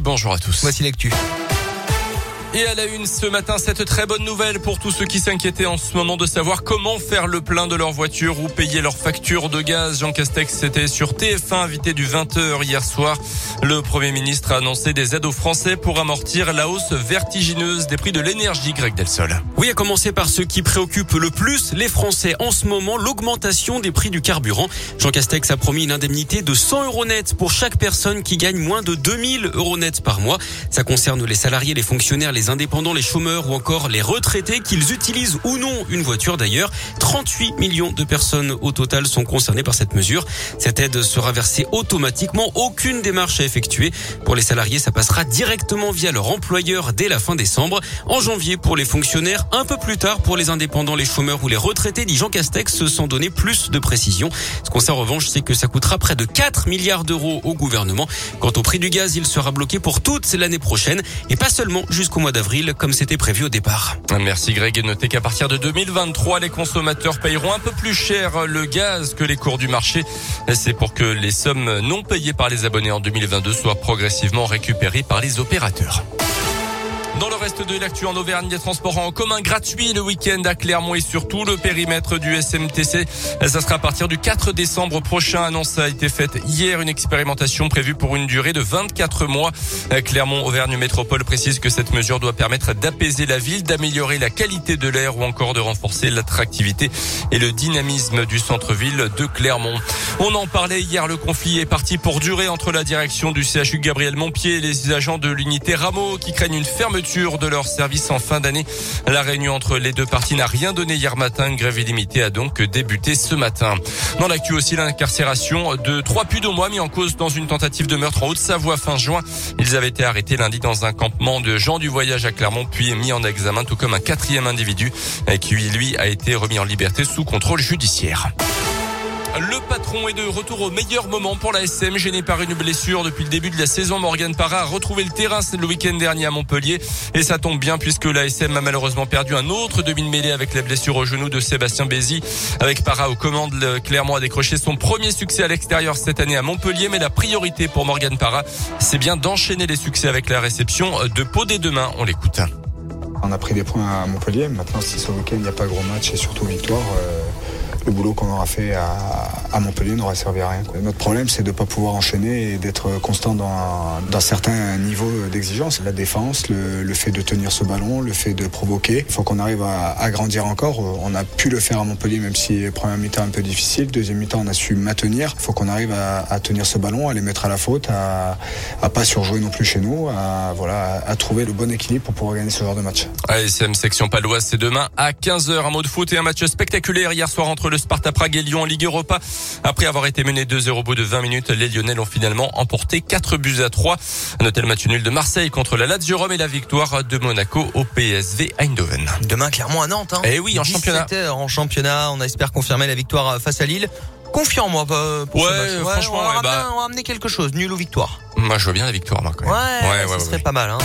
Bonjour à tous. Voici l'actu. Et à la une ce matin, cette très bonne nouvelle pour tous ceux qui s'inquiétaient en ce moment de savoir comment faire le plein de leur voiture ou payer leur facture de gaz. Jean Castex était sur TF1 invité du 20h hier soir. Le Premier ministre a annoncé des aides aux Français pour amortir la hausse vertigineuse des prix de l'énergie, Greg Delsol. Oui, à commencer par ce qui préoccupe le plus les Français en ce moment, l'augmentation des prix du carburant. Jean Castex a promis une indemnité de 100 euros net pour chaque personne qui gagne moins de 2000 euros net par mois. Ça concerne les salariés, les fonctionnaires, les les indépendants, les chômeurs ou encore les retraités, qu'ils utilisent ou non une voiture d'ailleurs. 38 millions de personnes au total sont concernées par cette mesure. Cette aide sera versée automatiquement, aucune démarche à effectuer. Pour les salariés, ça passera directement via leur employeur dès la fin décembre. En janvier, pour les fonctionnaires, un peu plus tard pour les indépendants, les chômeurs ou les retraités, dit Jean Castex, sans donner plus de précision. Ce qu'on sait en revanche, c'est que ça coûtera près de 4 milliards d'euros au gouvernement. Quant au prix du gaz, il sera bloqué pour toute l'année prochaine et pas seulement jusqu'au mois d'avril comme c'était prévu au départ. Merci Greg. Et notez qu'à partir de 2023, les consommateurs payeront un peu plus cher le gaz que les cours du marché. C'est pour que les sommes non payées par les abonnés en 2022 soient progressivement récupérées par les opérateurs. Reste de l'actu en Auvergne, des transports en commun gratuits le week-end à Clermont et surtout le périmètre du SMTC. Ça sera à partir du 4 décembre prochain. Annonce a été faite hier. Une expérimentation prévue pour une durée de 24 mois. Clermont Auvergne Métropole précise que cette mesure doit permettre d'apaiser la ville, d'améliorer la qualité de l'air ou encore de renforcer l'attractivité et le dynamisme du centre-ville de Clermont. On en parlait hier. Le conflit est parti pour durer entre la direction du CHU Gabriel Montpied et les agents de l'unité Rameau qui craignent une fermeture de leur service en fin d'année. La réunion entre les deux parties n'a rien donné hier matin. Une grève illimitée a donc débuté ce matin. Dans l'actu aussi, l'incarcération de trois pudomois mis en cause dans une tentative de meurtre en Haute-Savoie fin juin. Ils avaient été arrêtés lundi dans un campement de gens du voyage à Clermont, puis mis en examen, tout comme un quatrième individu qui, lui, a été remis en liberté sous contrôle judiciaire. Le patron est de retour au meilleur moment pour la SM, gêné par une blessure depuis le début de la saison. Morgan Parra a retrouvé le terrain le week-end dernier à Montpellier et ça tombe bien puisque la SM a malheureusement perdu un autre demi-mêlée avec la blessure au genou de Sébastien Bézi. Avec Parra aux commandes, le Clermont a décroché son premier succès à l'extérieur cette année à Montpellier, mais la priorité pour Morgan Parra, c'est bien d'enchaîner les succès avec la réception de Pau des demain. On l'écoute. On a pris des points à Montpellier. Maintenant, si ce week-end il n'y a pas gros match et surtout victoire, euh le boulot qu'on aura fait à, à Montpellier n'aura servi à rien. Notre problème, c'est de ne pas pouvoir enchaîner et d'être constant dans, dans certains niveaux d'exigence. La défense, le, fait de tenir ce ballon, le fait de provoquer. Il faut qu'on arrive à, à, grandir encore. On a pu le faire à Montpellier, même si première mi-temps un peu difficile. Deuxième mi-temps, on a su maintenir. Il faut qu'on arrive à, à, tenir ce ballon, à les mettre à la faute, à, à pas surjouer non plus chez nous, à, voilà, à trouver le bon équilibre pour pouvoir gagner ce genre de match. ASM section paloise, c'est demain à 15h. Un mot de foot et un match spectaculaire hier soir entre le Sparta Prague et Lyon en Ligue Europa. Après avoir été mené 2-0 au bout de 20 minutes, les Lyonnais ont finalement emporté 4 buts à 3. Un hôtel match nul de Marseille contre la Lazio Rome et la victoire de Monaco au PSV Eindhoven. Demain, clairement à Nantes. Hein. Eh oui, en championnat. En championnat, on espère confirmer la victoire face à Lille. Confiant, moi, pour ouais, ce match. franchement, on, va ouais, ramener, bah... on va amener quelque chose, nul ou victoire. Moi, je vois bien la victoire, moi, quand même. Ouais, ouais, ouais ça ouais, serait pas mal, hein.